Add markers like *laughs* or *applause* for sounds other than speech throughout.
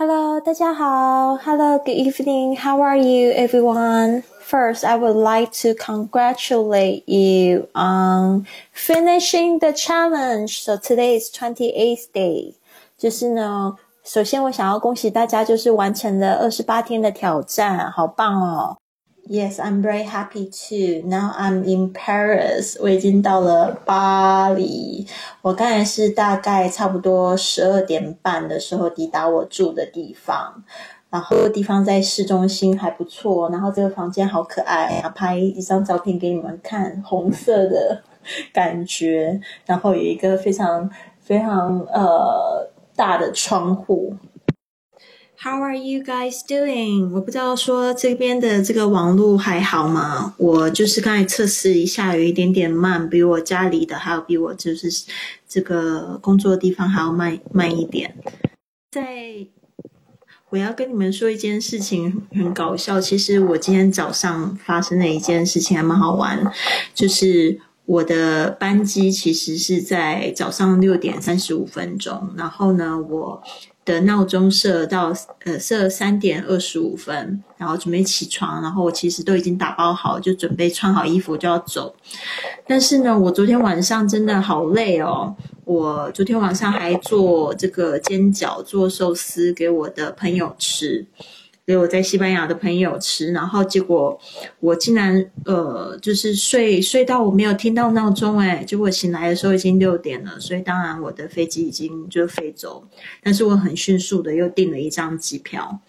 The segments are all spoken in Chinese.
Hello，大家好。Hello, good evening. How are you, everyone? First, I would like to congratulate you on finishing the challenge. So today is twenty eighth day. 就是呢，首先我想要恭喜大家，就是完成了二十八天的挑战，好棒哦 ！Yes, I'm very happy too. Now I'm in Paris. 我已经到了巴黎。我刚才是大概差不多十二点半的时候抵达我住的地方。然后地方在市中心还不错。然后这个房间好可爱，拍一张照片给你们看，红色的感觉。然后有一个非常非常呃大的窗户。How are you guys doing？我不知道说这边的这个网络还好吗？我就是刚才测试一下，有一点点慢，比我家里的还有比我就是这个工作的地方还要慢慢一点。在我要跟你们说一件事情，很搞笑。其实我今天早上发生的一件事情还蛮好玩，就是我的班机其实是在早上六点三十五分钟，然后呢我。的闹钟设到呃设三点二十五分，然后准备起床，然后我其实都已经打包好，就准备穿好衣服就要走。但是呢，我昨天晚上真的好累哦，我昨天晚上还做这个煎饺、做寿司给我的朋友吃。给我在西班牙的朋友吃，然后结果我竟然呃，就是睡睡到我没有听到闹钟，哎，结果醒来的时候已经六点了，所以当然我的飞机已经就飞走，但是我很迅速的又订了一张机票，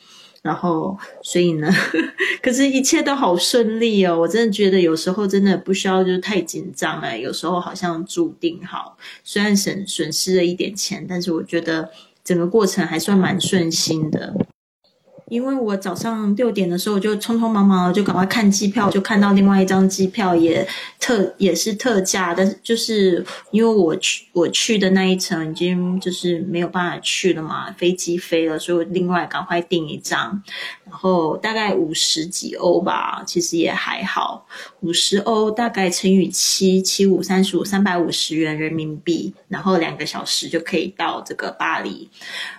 然后所以呢，*laughs* 可是一切都好顺利哦，我真的觉得有时候真的不需要就是太紧张哎，有时候好像注定好，虽然损损失了一点钱，但是我觉得整个过程还算蛮顺心的。因为我早上六点的时候我就匆匆忙忙的就赶快看机票，就看到另外一张机票也特也是特价，但是就是因为我去我去的那一层已经就是没有办法去了嘛，飞机飞了，所以我另外赶快订一张，然后大概五十几欧吧，其实也还好，五十欧大概乘以七七五三十五三百五十元人民币，然后两个小时就可以到这个巴黎，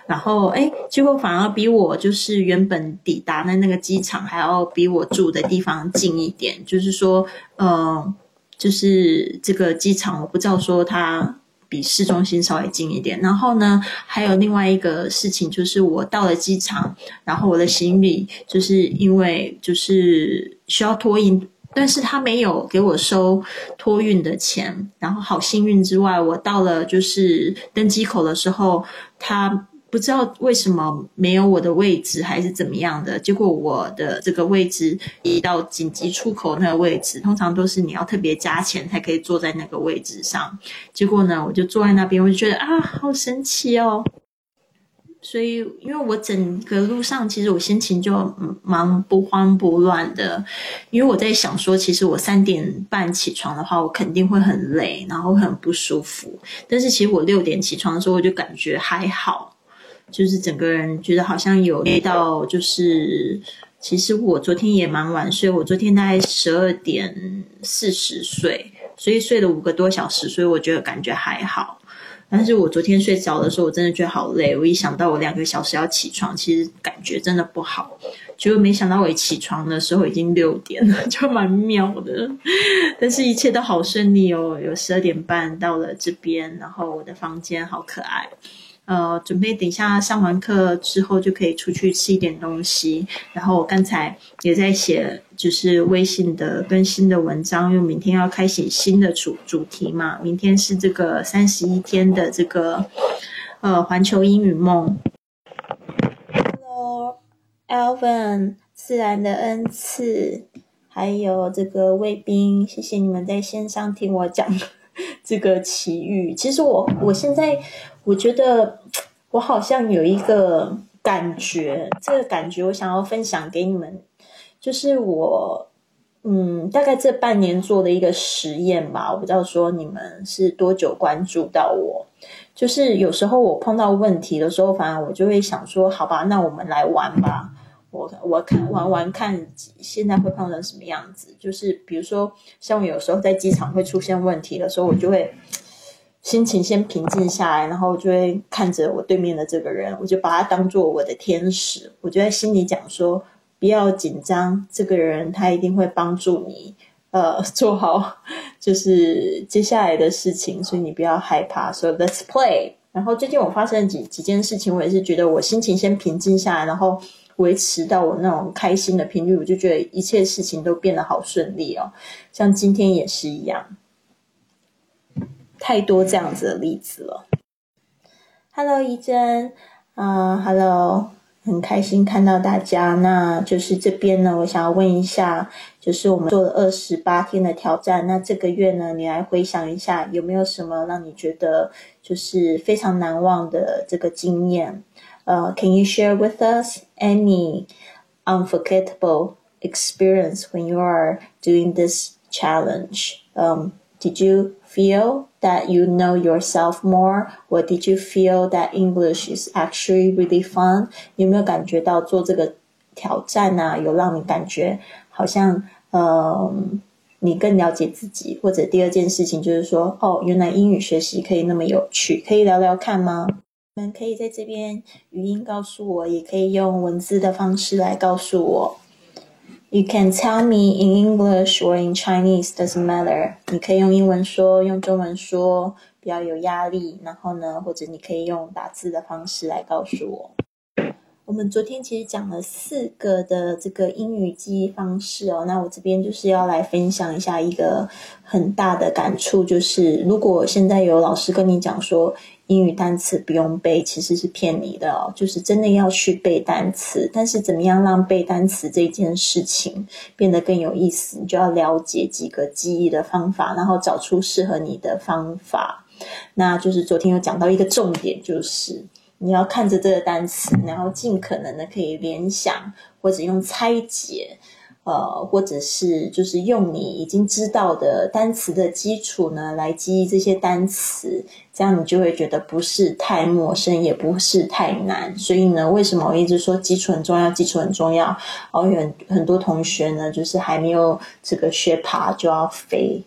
然后哎，结果反而比我就是原。本抵达的那个机场还要比我住的地方近一点，就是说，呃，就是这个机场我不知道说它比市中心稍微近一点。然后呢，还有另外一个事情就是我到了机场，然后我的行李就是因为就是需要托运，但是他没有给我收托运的钱。然后好幸运之外，我到了就是登机口的时候，他。不知道为什么没有我的位置，还是怎么样的？结果我的这个位置移到紧急出口那个位置，通常都是你要特别加钱才可以坐在那个位置上。结果呢，我就坐在那边，我就觉得啊，好神奇哦。所以，因为我整个路上其实我心情就蛮不慌不乱的，因为我在想说，其实我三点半起床的话，我肯定会很累，然后很不舒服。但是其实我六点起床的时候，我就感觉还好。就是整个人觉得好像有累到，就是其实我昨天也蛮晚睡，我昨天大概十二点四十睡，所以睡了五个多小时，所以我觉得感觉还好。但是我昨天睡着的时候，我真的觉得好累。我一想到我两个小时要起床，其实感觉真的不好。结果没想到我一起床的时候已经六点了，*laughs* 就蛮妙的。但是一切都好顺利哦，有十二点半到了这边，然后我的房间好可爱。呃，准备等一下上完课之后就可以出去吃一点东西。然后我刚才也在写，就是微信的更新的文章，因为明天要开启新的主主题嘛。明天是这个三十一天的这个呃环球英语梦。Hello，Alvin，自然的恩赐，还有这个卫兵，谢谢你们在线上听我讲。这个奇遇，其实我我现在我觉得我好像有一个感觉，这个感觉我想要分享给你们，就是我嗯，大概这半年做的一个实验吧，我不知道说你们是多久关注到我，就是有时候我碰到问题的时候，反而我就会想说，好吧，那我们来玩吧。我我看玩玩看，现在会碰成什么样子？就是比如说，像我有时候在机场会出现问题的时候，我就会心情先平静下来，然后就会看着我对面的这个人，我就把他当做我的天使，我就在心里讲说：不要紧张，这个人他一定会帮助你，呃，做好就是接下来的事情，所以你不要害怕。*laughs* So let's play。然后最近我发生几几件事情，我也是觉得我心情先平静下来，然后维持到我那种开心的频率，我就觉得一切事情都变得好顺利哦。像今天也是一样。太多这样子的例子了。Hello，怡珍，啊，Hello，很开心看到大家。那就是这边呢，我想要问一下，就是我们做了二十八天的挑战，那这个月呢，你来回想一下，有没有什么让你觉得就是非常难忘的这个经验？呃，Can you share with us any unforgettable experience when you are doing this challenge? Um, did you feel that you know yourself more, or did you feel that English is actually really fun？有没有感觉到做这个挑战啊，有让你感觉好像，嗯，你更了解自己？或者第二件事情就是说，哦，原来英语学习可以那么有趣，可以聊聊看吗？你们可以在这边语音告诉我，也可以用文字的方式来告诉我。You can tell me in English or in Chinese, doesn't matter. 你可以用英文说，用中文说，不要有压力。然后呢，或者你可以用打字的方式来告诉我。我们昨天其实讲了四个的这个英语记忆方式哦，那我这边就是要来分享一下一个很大的感触，就是如果现在有老师跟你讲说英语单词不用背，其实是骗你的哦，就是真的要去背单词。但是怎么样让背单词这件事情变得更有意思，你就要了解几个记忆的方法，然后找出适合你的方法。那就是昨天有讲到一个重点，就是。你要看着这个单词，然后尽可能的可以联想，或者用拆解，呃，或者是就是用你已经知道的单词的基础呢来记忆这些单词，这样你就会觉得不是太陌生，也不是太难。所以呢，为什么我一直说基础很重要？基础很重要。然后，很很多同学呢，就是还没有这个学爬就要飞。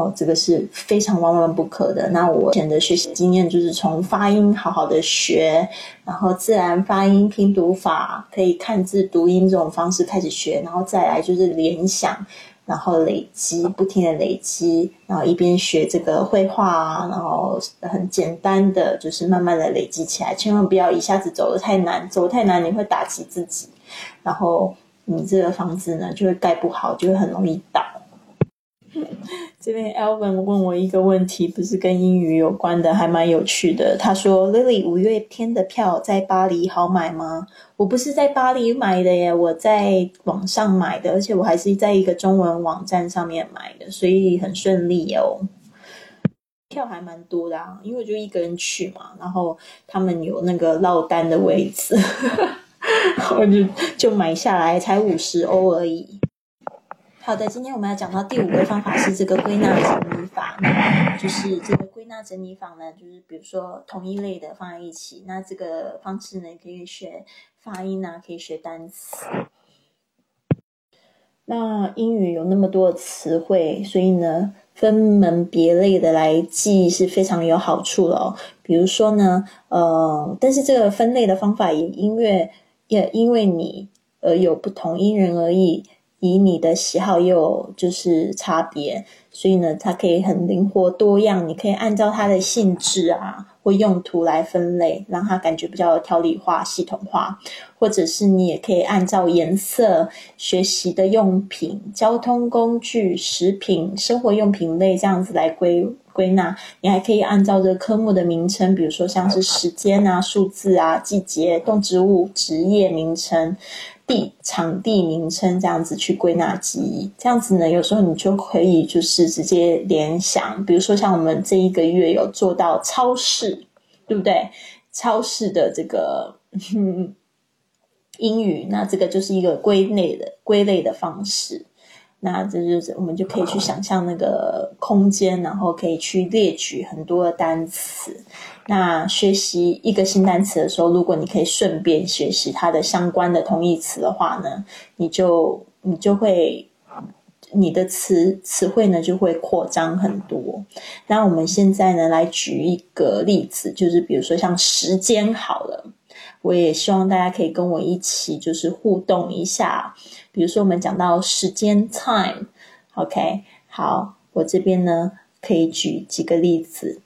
哦，这个是非常万万不可的。那我以前的学习经验就是从发音好好的学，然后自然发音、拼读法，可以看字读音这种方式开始学，然后再来就是联想，然后累积，不停的累积，然后一边学这个绘画，然后很简单的就是慢慢的累积起来。千万不要一下子走的太难，走太难你会打击自己，然后你这个房子呢就会盖不好，就会很容易倒。这边 Alvin 问我一个问题，不是跟英语有关的，还蛮有趣的。他说：“Lily，五月天的票在巴黎好买吗？”我不是在巴黎买的耶，我在网上买的，而且我还是在一个中文网站上面买的，所以很顺利哦。票还蛮多的啊，因为我就一个人去嘛，然后他们有那个落单的位置，*laughs* 我就就买下来，才五十欧而已。好的，今天我们要讲到第五个方法是这个归纳整理法，就是这个归纳整理法呢，就是比如说同一类的放在一起，那这个方式呢可以学发音啊，可以学单词。那英语有那么多词汇，所以呢分门别类的来记是非常有好处的哦。比如说呢，呃，但是这个分类的方法也因为也因为你而有不同，因人而异。以你的喜好也有就是差别，所以呢，它可以很灵活多样。你可以按照它的性质啊或用途来分类，让它感觉比较条理化、系统化。或者是你也可以按照颜色、学习的用品、交通工具、食品、生活用品类这样子来归归纳。你还可以按照这个科目的名称，比如说像是时间啊、数字啊、季节、动植物、职业名称。地场地名称这样子去归纳记忆，这样子呢，有时候你就可以就是直接联想，比如说像我们这一个月有做到超市，对不对？超市的这个英语，那这个就是一个归类的归类的方式。那这就是我们就可以去想象那个空间，然后可以去列举很多的单词。那学习一个新单词的时候，如果你可以顺便学习它的相关的同义词的话呢，你就你就会你的词词汇呢就会扩张很多。那我们现在呢来举一个例子，就是比如说像时间好了，我也希望大家可以跟我一起就是互动一下。比如说我们讲到时间 time，OK，好，我这边呢可以举几个例子，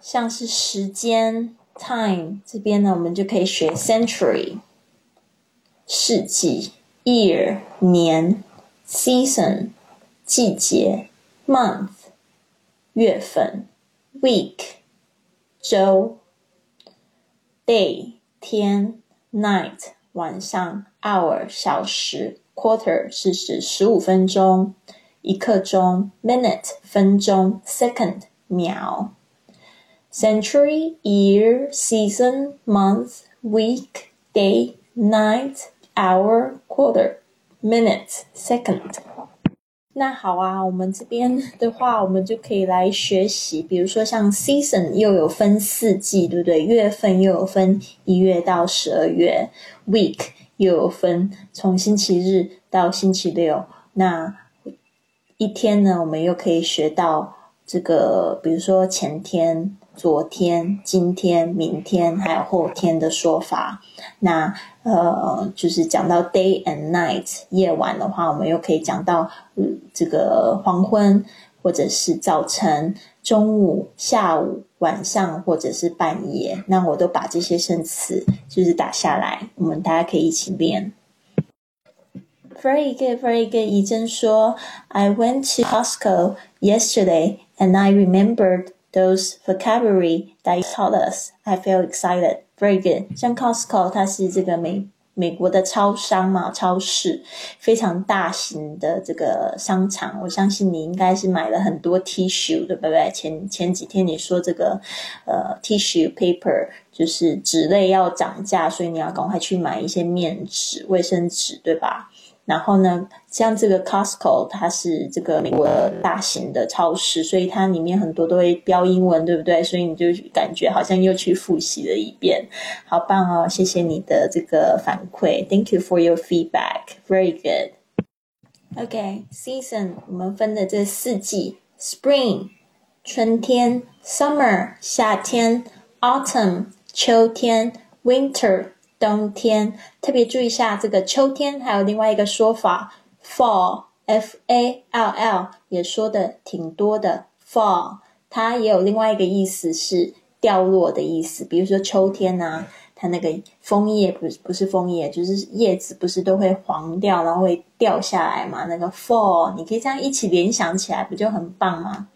像是时间 time 这边呢，我们就可以学 century 世纪。year 年，season 季节，month 月份，week 周，day 天，night 晚上，hour 小时，quarter 是指十五分钟，一刻钟，minute 分钟，second 秒，century year season month week day night。hour, quarter, minute, second。那好啊，我们这边 *laughs* 的话，我们就可以来学习，比如说像 season 又有分四季，对不对？月份又有分一月到十二月，week 又有分从星期日到星期六。那一天呢，我们又可以学到这个，比如说前天。昨天、今天、明天还有后天的说法，那呃，就是讲到 day and night 夜晚的话，我们又可以讲到嗯这个黄昏，或者是早晨、中午、下午、晚上，或者是半夜。那我都把这些生词就是打下来，我们大家可以一起练。Very good, very good。怡珍说：“I went to Costco yesterday and I remembered。” Those vocabulary that you taught us. I feel excited. Very good. 像 Costco，它是这个美美国的超商嘛，超市非常大型的这个商场。我相信你应该是买了很多 tissue，对不对？前前几天你说这个呃 tissue paper 就是纸类要涨价，所以你要赶快去买一些面纸、卫生纸，对吧？然后呢，像这个 Costco，它是这个美国大型的超市，所以它里面很多都会标英文，对不对？所以你就感觉好像又去复习了一遍，好棒哦！谢谢你的这个反馈，Thank you for your feedback, very good. OK, season 我们分的这四季：Spring 春天，Summer 夏天，Autumn 秋天，Winter。冬天特别注意一下，这个秋天还有另外一个说法，fall，f a l l 也说的挺多的，fall 它也有另外一个意思是掉落的意思，比如说秋天呐，它那个枫叶不是不是枫叶，就是叶子不是都会黄掉，然后会掉下来嘛？那个 fall 你可以这样一起联想起来，不就很棒吗？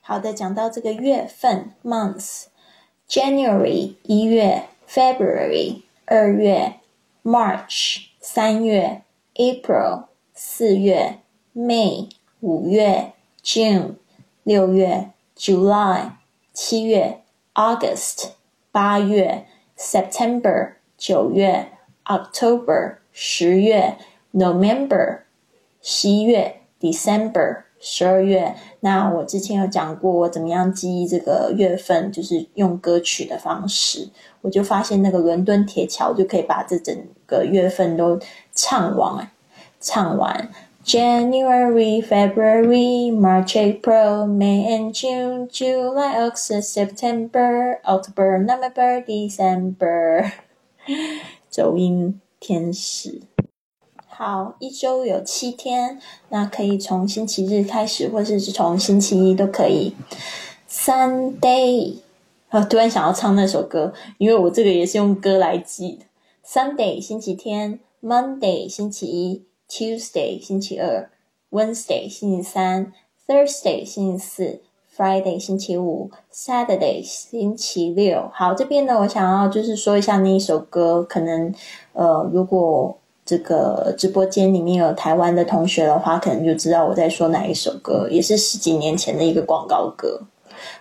好的，讲到这个月份，month，January 一月。February 二月，March 三月，April 四月，May 五月，June 六月，July 七月，August 八月，September 九月，October 十月，November 十一月，December 十二月。那我之前有讲过，我怎么样记忆这个月份，就是用歌曲的方式。我就发现那个伦敦铁桥就可以把这整个月份都唱完，唱完。January, February, March, April, May and June, July, August, September, October, November, December。走音天使。好，一周有七天，那可以从星期日开始，或者是从星期一都可以。Sunday。啊！突然想要唱那首歌，因为我这个也是用歌来记的。Sunday 星期天，Monday 星期一，Tuesday 星期二，Wednesday 星期三，Thursday 星期四，Friday 星期五，Saturday 星期六。好，这边呢，我想要就是说一下那一首歌，可能呃，如果这个直播间里面有台湾的同学的话，可能就知道我在说哪一首歌，也是十几年前的一个广告歌。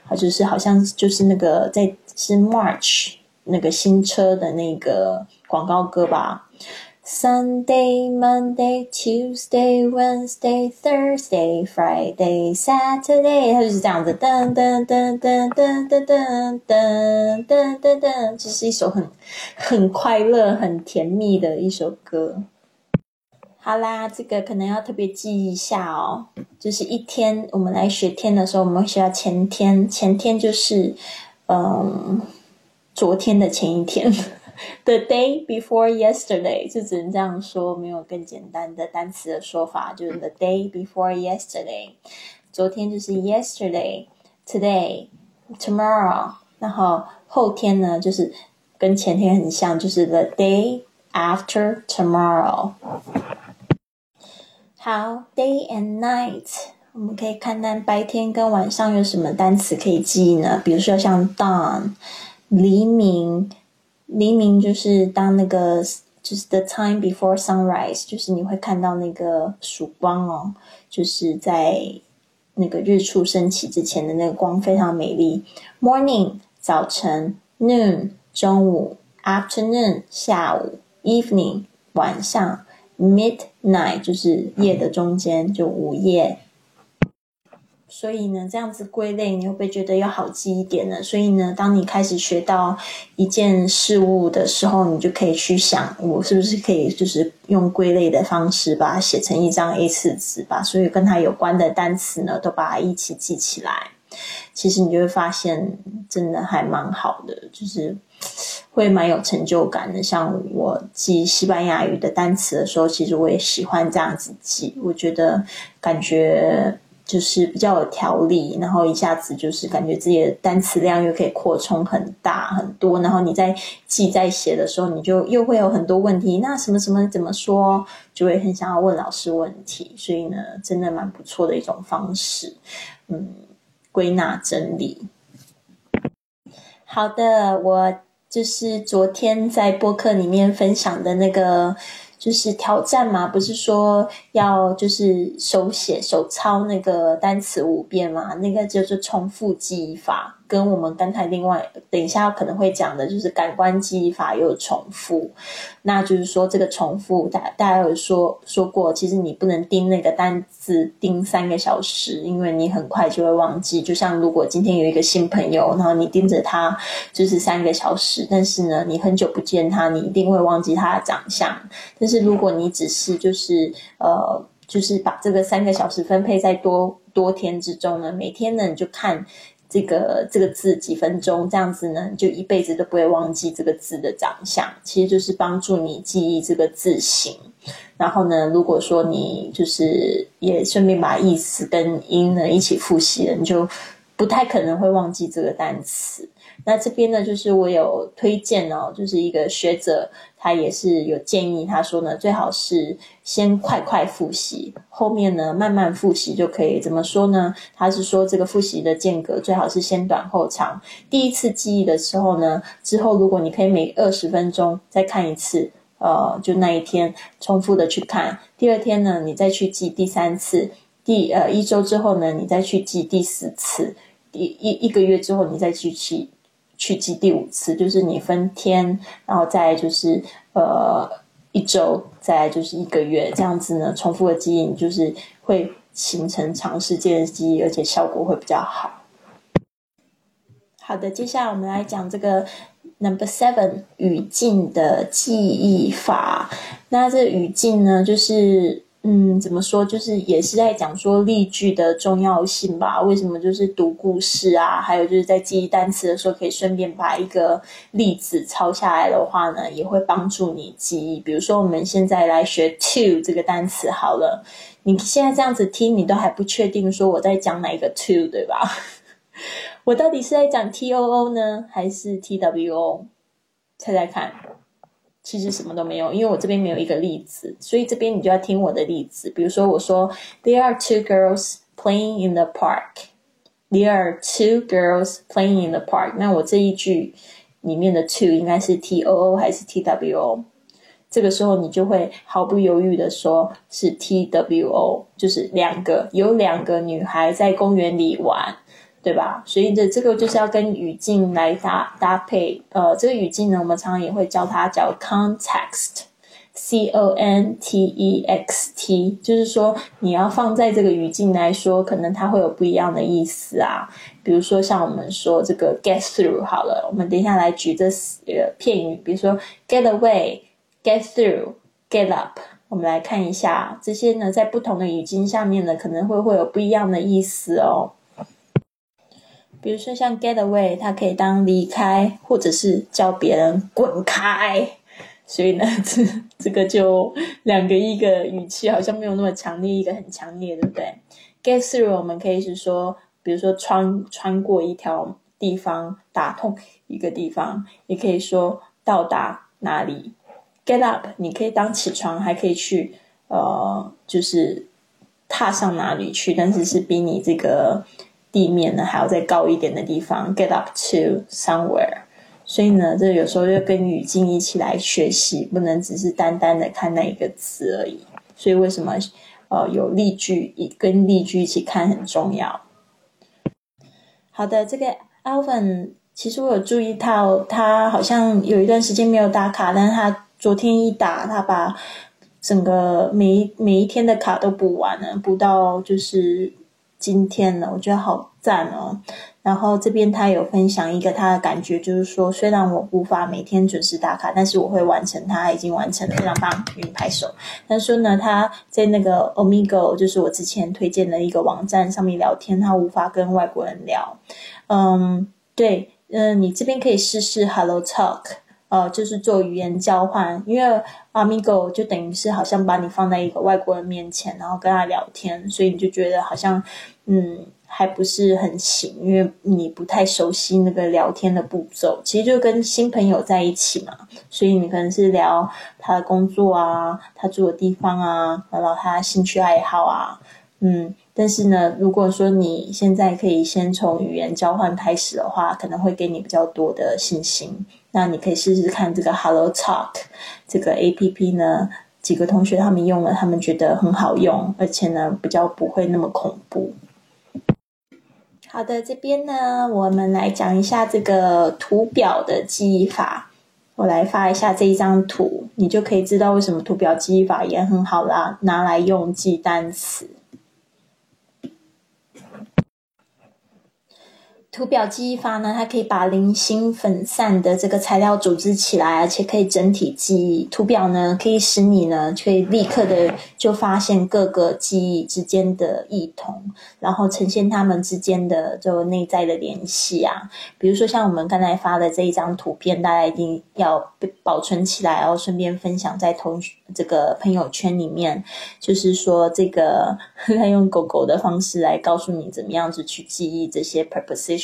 好，就是好像就是那个在是 March 那个新车的那个广告歌吧。Sunday, Monday, Tuesday, Wednesday, Thursday, Friday, Saturday，它就是这样子，噔噔噔噔噔噔噔噔噔噔噔，这是一首很很快乐、很甜蜜的一首歌。好啦，这个可能要特别记一下哦。就是一天，我们来学天的时候，我们会学到前天。前天就是，嗯，昨天的前一天。The day before yesterday，就只能这样说，没有更简单的单词的说法。就是 the day before yesterday，昨天就是 yesterday，today，tomorrow，然后后天呢，就是跟前天很像，就是 the day after tomorrow。好，day and night，我们可以看看白天跟晚上有什么单词可以记忆呢？比如说像 dawn，黎明，黎明就是当那个就是 the time before sunrise，就是你会看到那个曙光哦，就是在那个日出升起之前的那个光非常美丽。morning，早晨；noon，中午；afternoon，下午；evening，晚上。Midnight 就是夜的中间，就午夜。所以呢，这样子归类，你会不会觉得要好记一点呢？所以呢，当你开始学到一件事物的时候，你就可以去想，我是不是可以就是用归类的方式把它写成一张 A 四纸，把所有跟它有关的单词呢，都把它一起记起来。其实你就会发现，真的还蛮好的，就是会蛮有成就感的。像我记西班牙语的单词的时候，其实我也喜欢这样子记，我觉得感觉就是比较有条理，然后一下子就是感觉自己的单词量又可以扩充很大很多。然后你在记在写的时候，你就又会有很多问题，那什么什么怎么说，就会很想要问老师问题。所以呢，真的蛮不错的一种方式，嗯。归纳整理。好的，我就是昨天在播客里面分享的那个，就是挑战嘛，不是说要就是手写手抄那个单词五遍嘛，那个就是重复记忆法。跟我们刚才另外等一下可能会讲的，就是感官记忆法有重复，那就是说这个重复，大大家有说说过，其实你不能盯那个单字盯三个小时，因为你很快就会忘记。就像如果今天有一个新朋友，然后你盯着他就是三个小时，但是呢，你很久不见他，你一定会忘记他的长相。但是如果你只是就是呃，就是把这个三个小时分配在多多天之中呢，每天呢你就看。这个这个字几分钟这样子呢，就一辈子都不会忘记这个字的长相。其实就是帮助你记忆这个字形。然后呢，如果说你就是也顺便把意思跟音呢一起复习了，你就不太可能会忘记这个单词。那这边呢，就是我有推荐哦，就是一个学者，他也是有建议，他说呢，最好是先快快复习，后面呢慢慢复习就可以。怎么说呢？他是说这个复习的间隔最好是先短后长。第一次记忆的时候呢，之后如果你可以每二十分钟再看一次，呃，就那一天重复的去看。第二天呢，你再去记第三次。第呃一周之后呢，你再去记第四次。一一一个月之后，你再去记。去记第五次，就是你分天，然后再就是呃一周，再就是一个月，这样子呢，重复的记忆就是会形成长时间的记忆，而且效果会比较好。好的，接下来我们来讲这个 number seven 语境的记忆法。那这语境呢，就是。嗯，怎么说？就是也是在讲说例句的重要性吧。为什么？就是读故事啊，还有就是在记忆单词的时候，可以顺便把一个例子抄下来的话呢，也会帮助你记忆。比如说，我们现在来学 to 这个单词好了。你现在这样子听，你都还不确定说我在讲哪一个 to，对吧？*laughs* 我到底是在讲 t o o 呢，还是 t w o？猜猜看。其实什么都没有，因为我这边没有一个例子，所以这边你就要听我的例子。比如说，我说 There are two girls playing in the park. There are two girls playing in the park. 那我这一句里面的 two 应该是 T O O 还是 T W O？这个时候你就会毫不犹豫的说是 T W O，就是两个有两个女孩在公园里玩。对吧？所以这这个就是要跟语境来搭搭配。呃，这个语境呢，我们常常也会叫它叫 context，c o n t e x t，就是说你要放在这个语境来说，可能它会有不一样的意思啊。比如说像我们说这个 get through，好了，我们等一下来举这呃片语，比如说 get away，get through，get up。我们来看一下这些呢，在不同的语境下面呢，可能会会有不一样的意思哦。比如说像 get away，它可以当离开，或者是叫别人滚开。所以呢，这这个就两个一个语气好像没有那么强烈，一个很强烈，对不对？get through 我们可以是说，比如说穿穿过一条地方，打通一个地方，也可以说到达哪里。get up 你可以当起床，还可以去呃，就是踏上哪里去，但是是比你这个。地面呢还要再高一点的地方，get up to somewhere。所以呢，这有时候就跟语境一起来学习，不能只是单单的看那一个词而已。所以为什么呃有例句跟例句一起看很重要？好的，这个 Alvin，其实我有注意到他好像有一段时间没有打卡，但是他昨天一打，他把整个每一每一天的卡都补完了，补到就是。今天呢，我觉得好赞哦。然后这边他有分享一个他的感觉，就是说，虽然我无法每天准时打卡，但是我会完成。他已经完成了，非常棒，给你拍手。他说呢，他在那个 Omigo，就是我之前推荐的一个网站上面聊天，他无法跟外国人聊。嗯，对，嗯，你这边可以试试 Hello Talk。呃，就是做语言交换，因为 Amigo 就等于是好像把你放在一个外国人面前，然后跟他聊天，所以你就觉得好像，嗯，还不是很行，因为你不太熟悉那个聊天的步骤。其实就跟新朋友在一起嘛，所以你可能是聊他的工作啊，他住的地方啊，聊聊他兴趣爱好啊，嗯。但是呢，如果说你现在可以先从语言交换开始的话，可能会给你比较多的信心。那你可以试试看这个 Hello Talk 这个 A P P 呢，几个同学他们用了，他们觉得很好用，而且呢比较不会那么恐怖。好的，这边呢我们来讲一下这个图表的记忆法。我来发一下这一张图，你就可以知道为什么图表记忆法也很好啦，拿来用记单词。图表记忆法呢，它可以把零星分散的这个材料组织起来，而且可以整体记忆。图表呢，可以使你呢，可以立刻的就发现各个记忆之间的异同，然后呈现它们之间的就内在的联系啊。比如说像我们刚才发的这一张图片，大家一定要保存起来，然后顺便分享在同这个朋友圈里面。就是说，这个 *laughs* 他用狗狗的方式来告诉你怎么样子去记忆这些 preposition。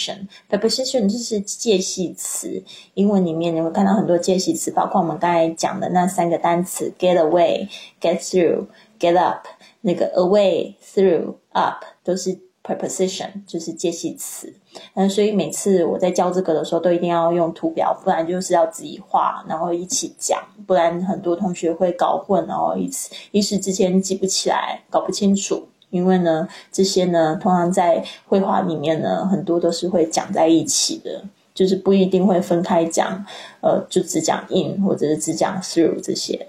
Preposition 就是介系词，英文里面你会看到很多介系词，包括我们刚才讲的那三个单词：get away、get through、get up。那个 away、through、up 都是 preposition，就是介系词。嗯，所以每次我在教这个的时候，都一定要用图表，不然就是要自己画，然后一起讲，不然很多同学会搞混，然后一次一时之间记不起来，搞不清楚。因为呢，这些呢，通常在绘画里面呢，很多都是会讲在一起的，就是不一定会分开讲，呃，就只讲 in 或者是只讲 through 这些。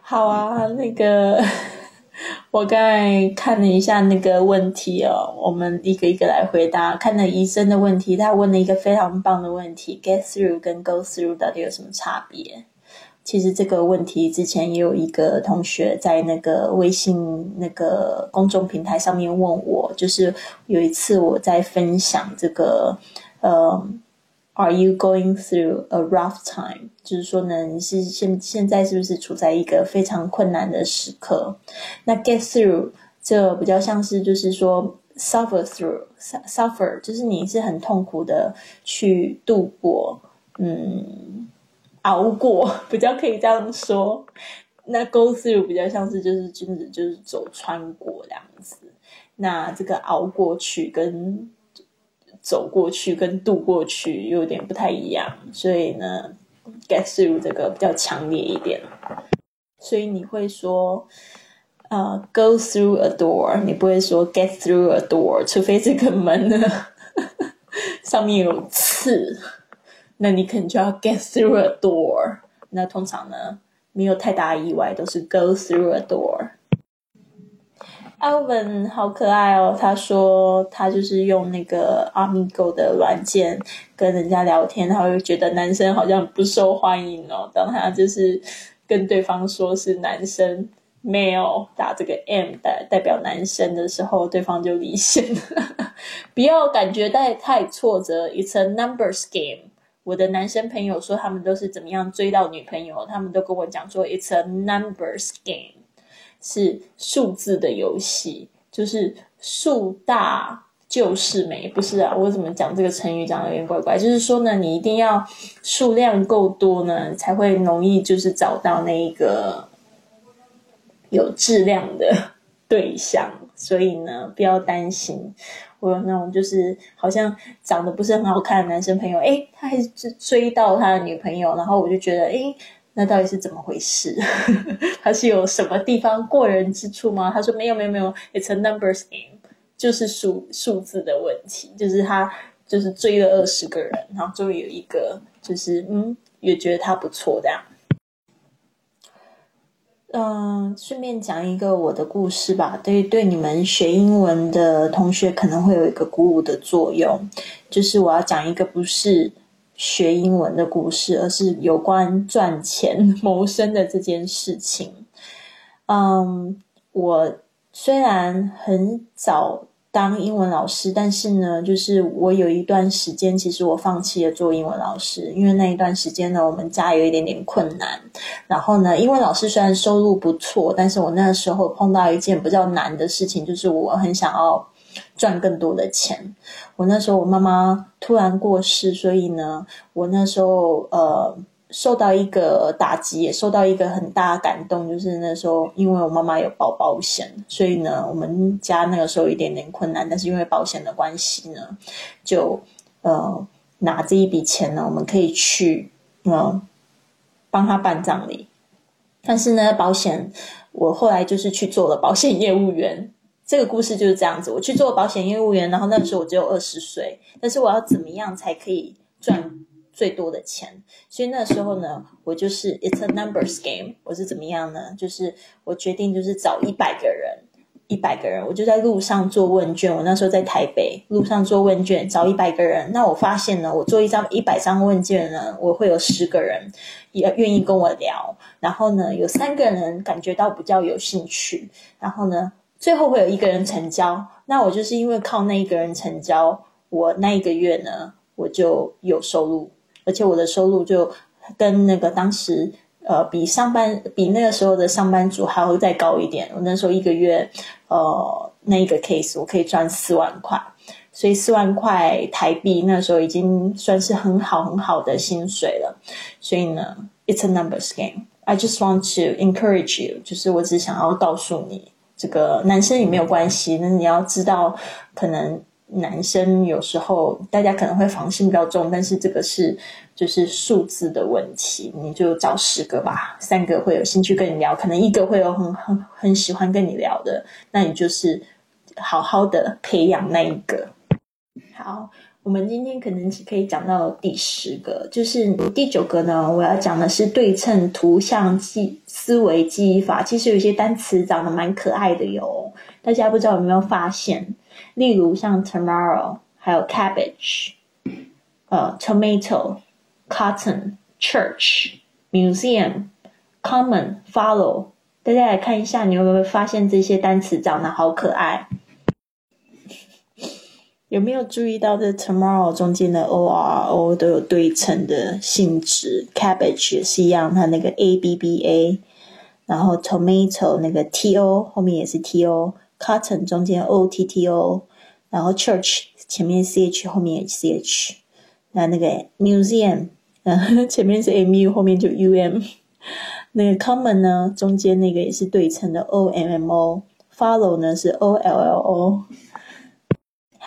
好啊，那个 *laughs* 我刚才看了一下那个问题哦，我们一个一个来回答。看了医生的问题，他问了一个非常棒的问题：get through 跟 go through 到底有什么差别？其实这个问题之前也有一个同学在那个微信那个公众平台上面问我，就是有一次我在分享这个，呃，Are you going through a rough time？就是说呢，你是现现在是不是处在一个非常困难的时刻？那 get through 这比较像是就是说 suffer through，suffer 就是你是很痛苦的去度过，嗯。熬过 *laughs* 比较可以这样说，那 go through 比较像是就是君子就是走穿过这样子，那这个熬过去跟走过去跟渡过去又有点不太一样，所以呢，get through 这个比较强烈一点，所以你会说呃 go through a door，你不会说 get through a door，除非这个门呢 *laughs* 上面有刺。那你可能就要 get through a door。那通常呢，没有太大意外，都是 go through a door。Alvin 好可爱哦，他说他就是用那个 Amigo 的软件跟人家聊天，他会觉得男生好像不受欢迎哦。当他就是跟对方说是男生 male 打这个 M 代代表男生的时候，对方就离线了。*laughs* 不要感觉太太挫折，It's a numbers game。我的男生朋友说他们都是怎么样追到女朋友，他们都跟我讲说 It's a numbers game。是数字的游戏，就是数大就是美，不是啊？我怎么讲这个成语讲的有点怪怪？就是说呢，你一定要数量够多呢，才会容易就是找到那一个有质量的 *laughs* 对象。所以呢，不要担心，我有那种就是好像长得不是很好看的男生朋友，诶，他还是追到他的女朋友，然后我就觉得，诶。那到底是怎么回事？*laughs* 他是有什么地方过人之处吗？他说没有没有没有，It's a numbers game，就是数数字的问题。就是他就是追了二十个人，然后终于有一个就是嗯，也觉得他不错这样。嗯，顺便讲一个我的故事吧，对对你们学英文的同学可能会有一个鼓舞的作用。就是我要讲一个不是。学英文的故事，而是有关赚钱 *laughs* 谋生的这件事情。嗯，我虽然很早当英文老师，但是呢，就是我有一段时间，其实我放弃了做英文老师，因为那一段时间呢，我们家有一点点困难。然后呢，英文老师虽然收入不错，但是我那时候碰到一件比较难的事情，就是我很想要。赚更多的钱。我那时候我妈妈突然过世，所以呢，我那时候呃受到一个打击，也受到一个很大的感动。就是那时候，因为我妈妈有保保险，所以呢，我们家那个时候一点点困难，但是因为保险的关系呢，就呃拿这一笔钱呢，我们可以去呃帮他办葬礼。但是呢，保险我后来就是去做了保险业务员。这个故事就是这样子，我去做保险业务员，然后那时候我只有二十岁，但是我要怎么样才可以赚最多的钱？所以那时候呢，我就是 it's a numbers game，我是怎么样呢？就是我决定就是找一百个人，一百个人，我就在路上做问卷。我那时候在台北路上做问卷，找一百个人。那我发现呢，我做一张一百张问卷呢，我会有十个人也愿意跟我聊，然后呢，有三个人感觉到比较有兴趣，然后呢。最后会有一个人成交，那我就是因为靠那一个人成交，我那一个月呢，我就有收入，而且我的收入就跟那个当时呃比上班比那个时候的上班族还要再高一点。我那时候一个月呃那一个 case 我可以赚四万块，所以四万块台币那时候已经算是很好很好的薪水了。所以呢，it's a numbers game. I just want to encourage you，就是我只想要告诉你。这个男生也没有关系，那你要知道，可能男生有时候大家可能会防心比较重，但是这个是就是数字的问题，你就找十个吧，三个会有兴趣跟你聊，可能一个会有很很很喜欢跟你聊的，那你就是好好的培养那一个。好。我们今天可能只可以讲到第十个，就是第九个呢。我要讲的是对称图像记思维记忆法。其实有些单词长得蛮可爱的哟，大家不知道有没有发现？例如像 tomorrow，还有 cabbage，呃，tomato，cotton，church，museum，common，follow。大家来看一下，你有没有发现这些单词长得好可爱？有没有注意到这 tomorrow 中间的 o r o 都有对称的性质？cabbage 也是一样，它那个 a b b a，然后 tomato 那个 t o 后面也是 t o Cotton 中间 o t t o，然后 church 前面 c h 后面 H c h，那那个 museum 嗯前面是 m u 后面就 u m，那个 common 呢中间那个也是对称的 o m m o，follow 呢是 o l l o。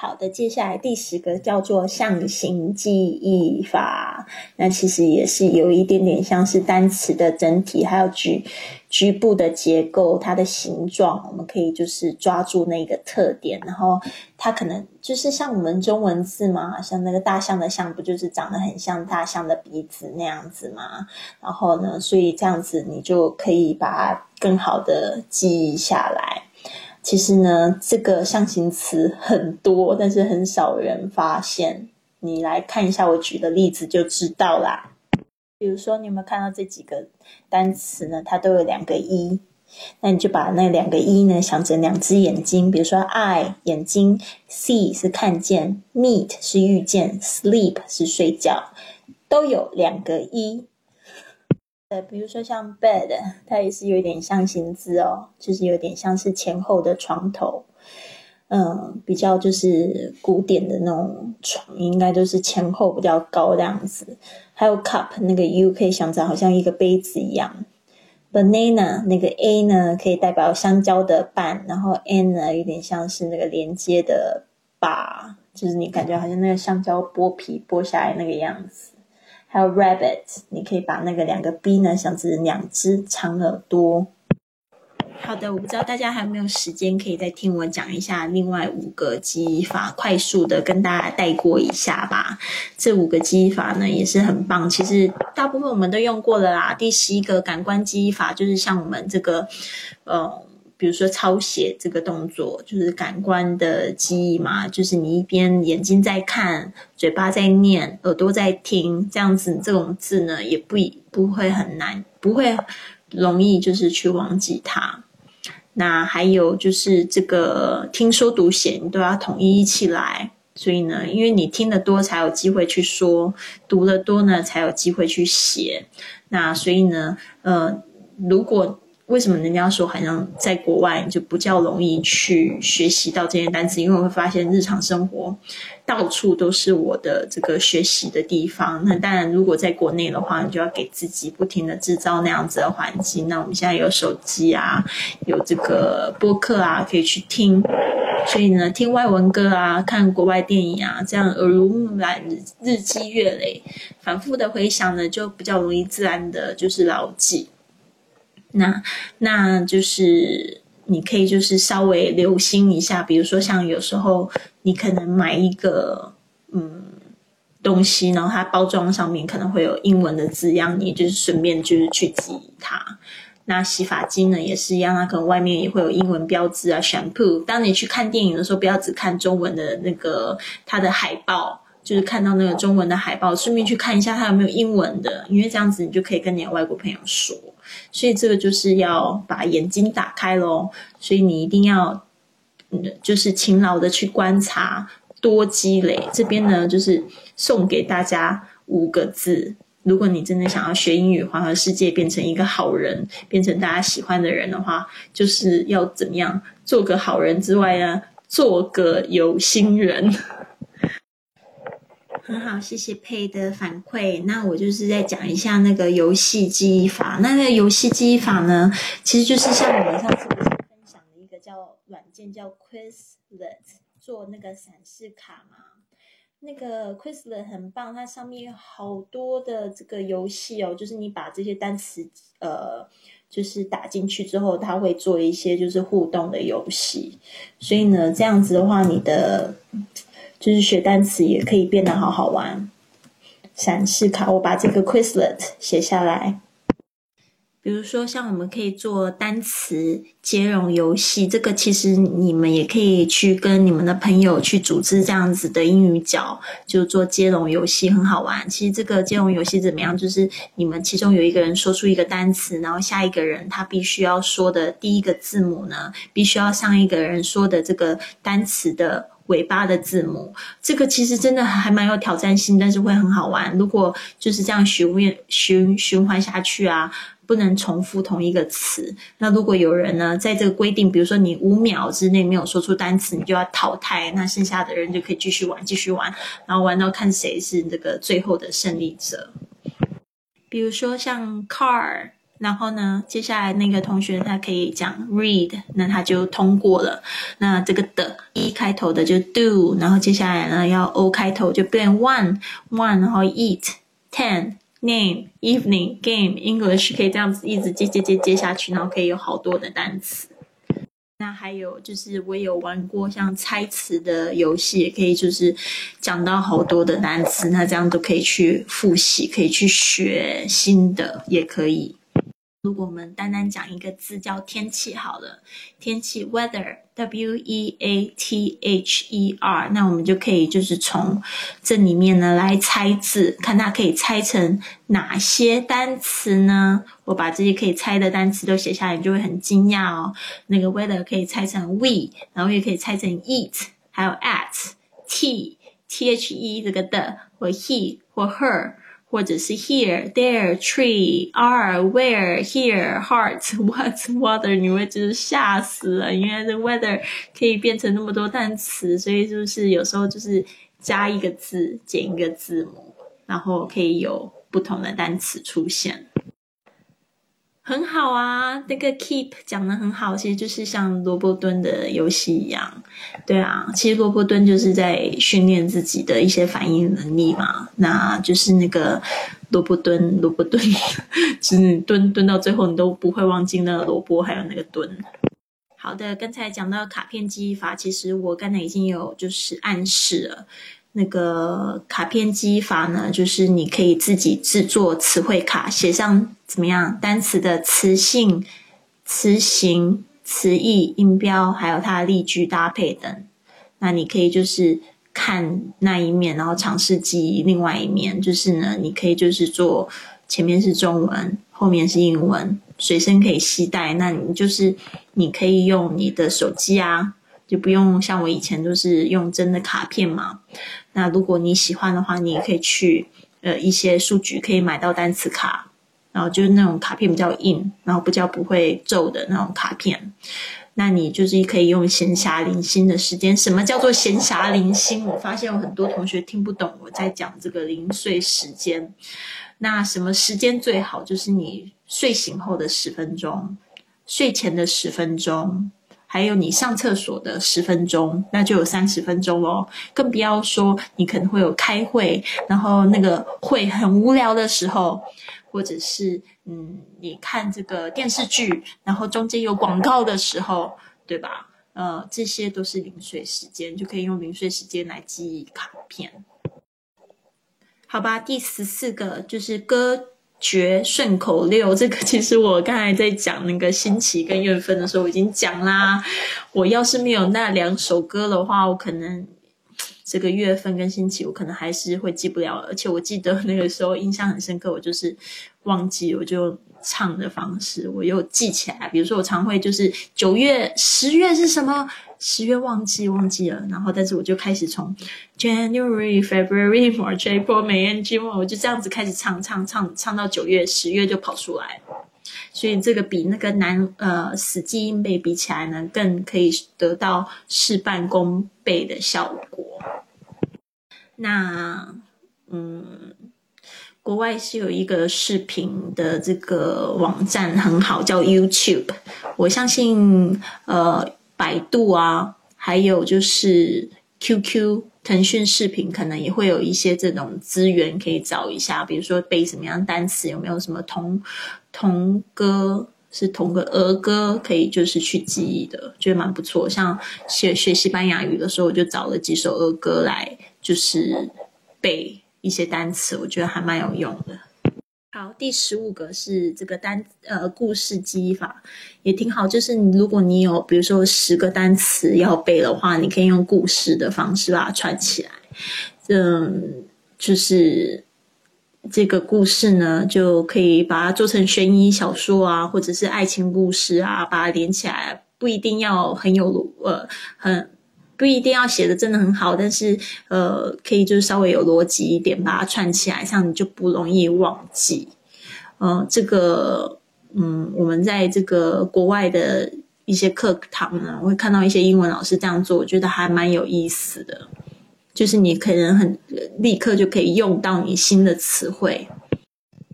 好的，接下来第十个叫做象形记忆法，那其实也是有一点点像是单词的整体，还有局局部的结构，它的形状，我们可以就是抓住那个特点，然后它可能就是像我们中文字嘛，像那个大象的象，不就是长得很像大象的鼻子那样子吗？然后呢，所以这样子你就可以把它更好的记忆下来。其实呢，这个象形词很多，但是很少人发现。你来看一下我举的例子就知道啦。比如说，你有没有看到这几个单词呢？它都有两个一，那你就把那两个一呢想成两只眼睛。比如说，eye 眼睛，see 是看见，meet 是遇见，sleep 是睡觉，都有两个一。对，比如说像 bed，*laughs* 它也是有点象形字哦，就是有点像是前后的床头，嗯，比较就是古典的那种床，应该都是前后比较高这样子。还有 cup 那个 U 可以想着好像一个杯子一样，banana 那个 A 呢可以代表香蕉的瓣，然后 N 呢有点像是那个连接的把，就是你感觉好像那个香蕉剥皮剥下来那个样子。还有 rabbit，你可以把那个两个 B 呢想成两只长耳朵。好的，我不知道大家还有没有时间可以再听我讲一下另外五个记忆法，快速的跟大家带过一下吧。这五个记忆法呢也是很棒，其实大部分我们都用过了啦。第十一个感官记忆法就是像我们这个，呃。比如说抄写这个动作，就是感官的记忆嘛，就是你一边眼睛在看，嘴巴在念，耳朵在听，这样子这种字呢，也不不会很难，不会容易就是去忘记它。那还有就是这个听说读写，你都要统一起来。所以呢，因为你听得多，才有机会去说；读得多呢，才有机会去写。那所以呢，呃，如果为什么人家说好像在国外就不较容易去学习到这些单词？因为我会发现日常生活到处都是我的这个学习的地方。那当然，如果在国内的话，你就要给自己不停的制造那样子的环境。那我们现在有手机啊，有这个播客啊，可以去听。所以呢，听外文歌啊，看国外电影啊，这样耳濡目染，日积月累，反复的回想呢，就比较容易自然的就是牢记。那那就是你可以就是稍微留心一下，比如说像有时候你可能买一个嗯东西，然后它包装上面可能会有英文的字样，你就是顺便就是去记它。那洗发精呢也是一样，它可能外面也会有英文标志啊。shampoo，当你去看电影的时候，不要只看中文的那个它的海报，就是看到那个中文的海报，顺便去看一下它有没有英文的，因为这样子你就可以跟你的外国朋友说。所以这个就是要把眼睛打开喽，所以你一定要，嗯，就是勤劳的去观察，多积累。这边呢，就是送给大家五个字：如果你真的想要学英语，环游世界，变成一个好人，变成大家喜欢的人的话，就是要怎么样做个好人之外呢，做个有心人。很好，谢谢佩的反馈。那我就是在讲一下那个游戏记忆法。那个游戏记忆法呢，其实就是像我们上次分享的一个叫软件叫 Quizlet 做那个闪示卡嘛。那个 Quizlet 很棒，它上面有好多的这个游戏哦，就是你把这些单词呃，就是打进去之后，它会做一些就是互动的游戏。所以呢，这样子的话，你的。就是学单词也可以变得好好玩。闪示卡，我把这个 Quizlet 写下来。比如说，像我们可以做单词接龙游戏，这个其实你们也可以去跟你们的朋友去组织这样子的英语角，就做接龙游戏，很好玩。其实这个接龙游戏怎么样？就是你们其中有一个人说出一个单词，然后下一个人他必须要说的第一个字母呢，必须要上一个人说的这个单词的。尾巴的字母，这个其实真的还蛮有挑战性，但是会很好玩。如果就是这样循循循环下去啊，不能重复同一个词。那如果有人呢，在这个规定，比如说你五秒之内没有说出单词，你就要淘汰，那剩下的人就可以继续玩，继续玩，然后玩到看谁是这个最后的胜利者。比如说像 car。然后呢，接下来那个同学他可以讲 read，那他就通过了。那这个的 e 开头的就 do，然后接下来呢要 o 开头就变 one one，然后 eat ten name evening game English 可以这样子一直接接接接下去，然后可以有好多的单词。那还有就是我有玩过像猜词的游戏，也可以就是讲到好多的单词，那这样都可以去复习，可以去学新的，也可以。如果我们单单讲一个字叫天气好了，天气 weather W E A T H E R，那我们就可以就是从这里面呢来猜字，看它可以猜成哪些单词呢？我把这些可以猜的单词都写下来，你就会很惊讶哦。那个 weather 可以猜成 we，然后也可以猜成 eat，还有 at t t h e 这个的，或 he 或 her。或者是 here, there, tree, are, where, here, heart, *laughs* what's water，你会就是吓死了，因为这 weather 可以变成那么多单词，所以就是有时候就是加一个字，减一个字母，然后可以有不同的单词出现。很好啊，那个 keep 讲的很好，其实就是像萝卜蹲的游戏一样，对啊，其实萝卜蹲就是在训练自己的一些反应能力嘛。那就是那个萝卜 *laughs* 蹲，萝卜蹲，就是蹲蹲到最后你都不会忘记那个萝卜还有那个蹲。好的，刚才讲到卡片记忆法，其实我刚才已经有就是暗示了。那个卡片记忆法呢，就是你可以自己制作词汇卡，写上怎么样单词的词性、词形、词义、音标，还有它的例句搭配等。那你可以就是看那一面，然后尝试记忆另外一面。就是呢，你可以就是做前面是中文，后面是英文，随身可以携带。那你就是你可以用你的手机啊。就不用像我以前都是用真的卡片嘛。那如果你喜欢的话，你也可以去呃一些书局可以买到单词卡，然后就是那种卡片比较硬，然后比较不会皱的那种卡片。那你就是可以用闲暇零星的时间。什么叫做闲暇零星？我发现有很多同学听不懂我在讲这个零碎时间。那什么时间最好？就是你睡醒后的十分钟，睡前的十分钟。还有你上厕所的十分钟，那就有三十分钟喽。更不要说你可能会有开会，然后那个会很无聊的时候，或者是嗯，你看这个电视剧，然后中间有广告的时候，对吧？呃，这些都是零碎时间，就可以用零碎时间来记忆卡片。好吧，第十四个就是歌。绝顺口溜，这个其实我刚才在讲那个星期跟月份的时候我已经讲啦。我要是没有那两首歌的话，我可能这个月份跟星期我可能还是会记不了。而且我记得那个时候印象很深刻，我就是忘记，我就唱的方式我又记起来。比如说我常会就是九月、十月是什么？十月忘记忘记了，然后但是我就开始从 January, February, March, April, May, June，我就这样子开始唱唱唱唱到九月、十月就跑出来，所以这个比那个难呃死记硬背比起来呢，更可以得到事半功倍的效果。那嗯，国外是有一个视频的这个网站很好，叫 YouTube，我相信呃。百度啊，还有就是 QQ、腾讯视频，可能也会有一些这种资源可以找一下。比如说背什么样单词，有没有什么童童歌是童个儿歌，可以就是去记忆的，觉得蛮不错。像学学西班牙语的时候，我就找了几首儿歌来，就是背一些单词，我觉得还蛮有用的。好，第十五个是这个单呃故事记忆法，也挺好。就是你如果你有比如说十个单词要背的话，你可以用故事的方式把它串起来。嗯，就是这个故事呢，就可以把它做成悬疑小说啊，或者是爱情故事啊，把它连起来，不一定要很有呃很。不一定要写的真的很好，但是呃，可以就是稍微有逻辑一点，把它串起来，这样你就不容易忘记。嗯，这个嗯，我们在这个国外的一些课堂呢，会看到一些英文老师这样做，我觉得还蛮有意思的。就是你可能很立刻就可以用到你新的词汇。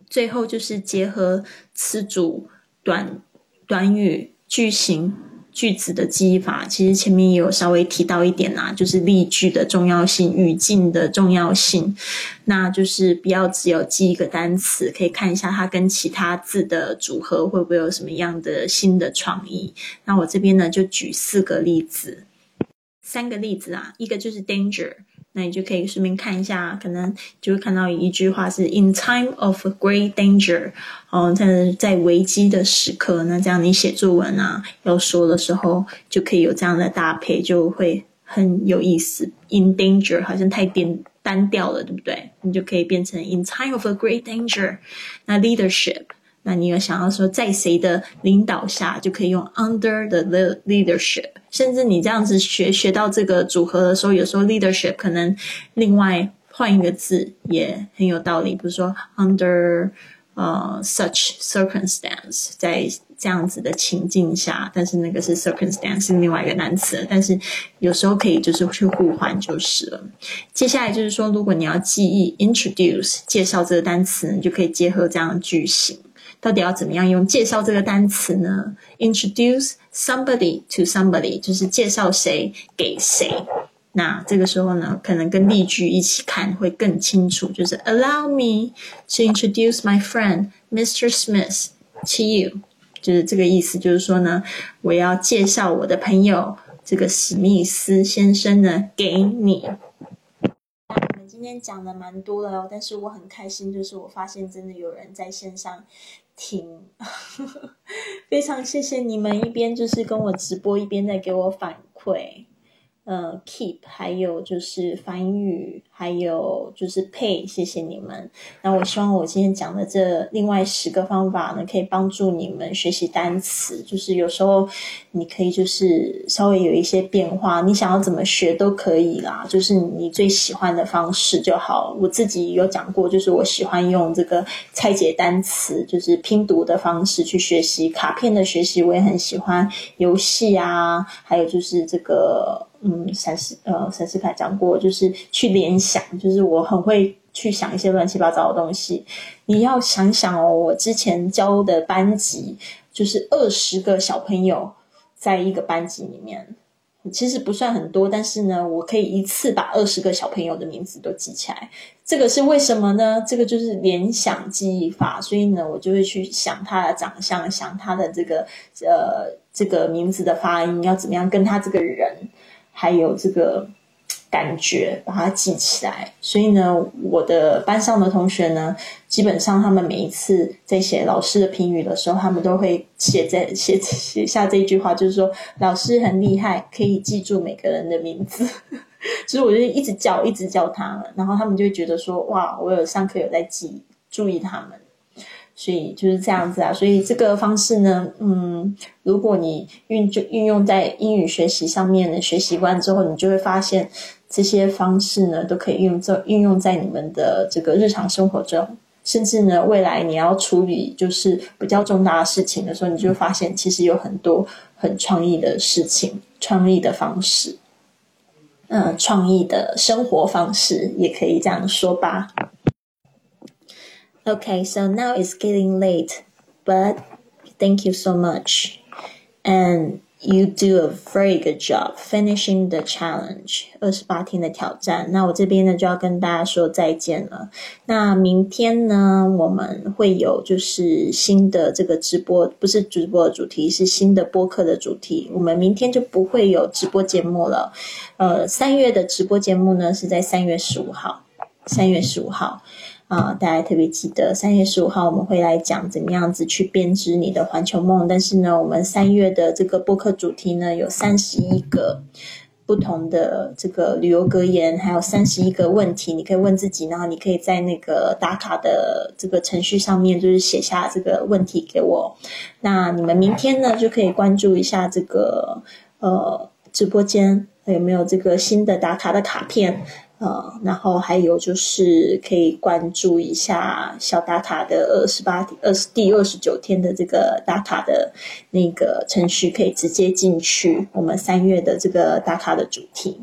最后就是结合词组、短短语、句型。句子的记忆法，其实前面也有稍微提到一点啦，就是例句的重要性、语境的重要性。那就是不要只有记一个单词，可以看一下它跟其他字的组合会不会有什么样的新的创意。那我这边呢就举四个例子，三个例子啊，一个就是 danger。那你就可以顺便看一下，可能就会看到一句话是 “in time of great danger”，哦，在在危机的时刻，那这样你写作文啊要说的时候，就可以有这样的搭配，就会很有意思。in danger 好像太单单调了，对不对？你就可以变成 “in time of a great danger”。那 leadership，那你有想要说在谁的领导下，就可以用 “under the leadership”。甚至你这样子学学到这个组合的时候，有时候 leadership 可能另外换一个字也很有道理，比如说 under 呃 such circumstance，在这样子的情境下，但是那个是 circumstance 是另外一个单词，但是有时候可以就是去互换就是了。接下来就是说，如果你要记忆 introduce 介绍这个单词，你就可以结合这样的句型。到底要怎么样用介绍这个单词呢？Introduce somebody to somebody，就是介绍谁给谁。那这个时候呢，可能跟例句一起看会更清楚。就是 Allow me to introduce my friend Mr. Smith to you，就是这个意思。就是说呢，我要介绍我的朋友这个史密斯先生呢给你。今天讲的蛮多的哦，但是我很开心，就是我发现真的有人在线上听，*laughs* 非常谢谢你们一边就是跟我直播，一边在给我反馈。呃，keep，还有就是翻译，还有就是 pay，谢谢你们。那我希望我今天讲的这另外十个方法呢，可以帮助你们学习单词。就是有时候你可以就是稍微有一些变化，你想要怎么学都可以啦，就是你最喜欢的方式就好。我自己有讲过，就是我喜欢用这个拆解单词，就是拼读的方式去学习。卡片的学习我也很喜欢，游戏啊，还有就是这个。嗯，闪思呃，闪思凯讲过，就是去联想，就是我很会去想一些乱七八糟的东西。你要想想哦，我之前教的班级就是二十个小朋友在一个班级里面，其实不算很多，但是呢，我可以一次把二十个小朋友的名字都记起来。这个是为什么呢？这个就是联想记忆法，所以呢，我就会去想他的长相，想他的这个呃这个名字的发音要怎么样跟他这个人。还有这个感觉，把它记起来。所以呢，我的班上的同学呢，基本上他们每一次在写老师的评语的时候，他们都会写在 *laughs* 写写下这一句话，就是说老师很厉害，可以记住每个人的名字。所 *laughs* 以我就一直叫，一直叫他们，然后他们就觉得说，哇，我有上课有在记，注意他们。所以就是这样子啊，所以这个方式呢，嗯，如果你运就运用在英语学习上面的学习惯之后，你就会发现这些方式呢，都可以运用在运用在你们的这个日常生活中，甚至呢，未来你要处理就是比较重大的事情的时候，你就发现其实有很多很创意的事情、创意的方式，嗯，创意的生活方式也可以这样说吧。Okay, so now it's getting late, but thank you so much. And you do a very good job finishing the challenge 二十八天的挑战。那我这边呢就要跟大家说再见了。那明天呢我们会有就是新的这个直播，不是直播的主题，是新的播客的主题。我们明天就不会有直播节目了。呃，三月的直播节目呢是在三月十五号，三月十五号。啊，大家特别记得三月十五号我们会来讲怎么样子去编织你的环球梦。但是呢，我们三月的这个播客主题呢有三十一个不同的这个旅游格言，还有三十一个问题，你可以问自己，然后你可以在那个打卡的这个程序上面就是写下这个问题给我。那你们明天呢就可以关注一下这个呃直播间有没有这个新的打卡的卡片。呃，然后还有就是可以关注一下小打卡的二十八二十第二十九天的这个打卡的那个程序，可以直接进去我们三月的这个打卡的主题。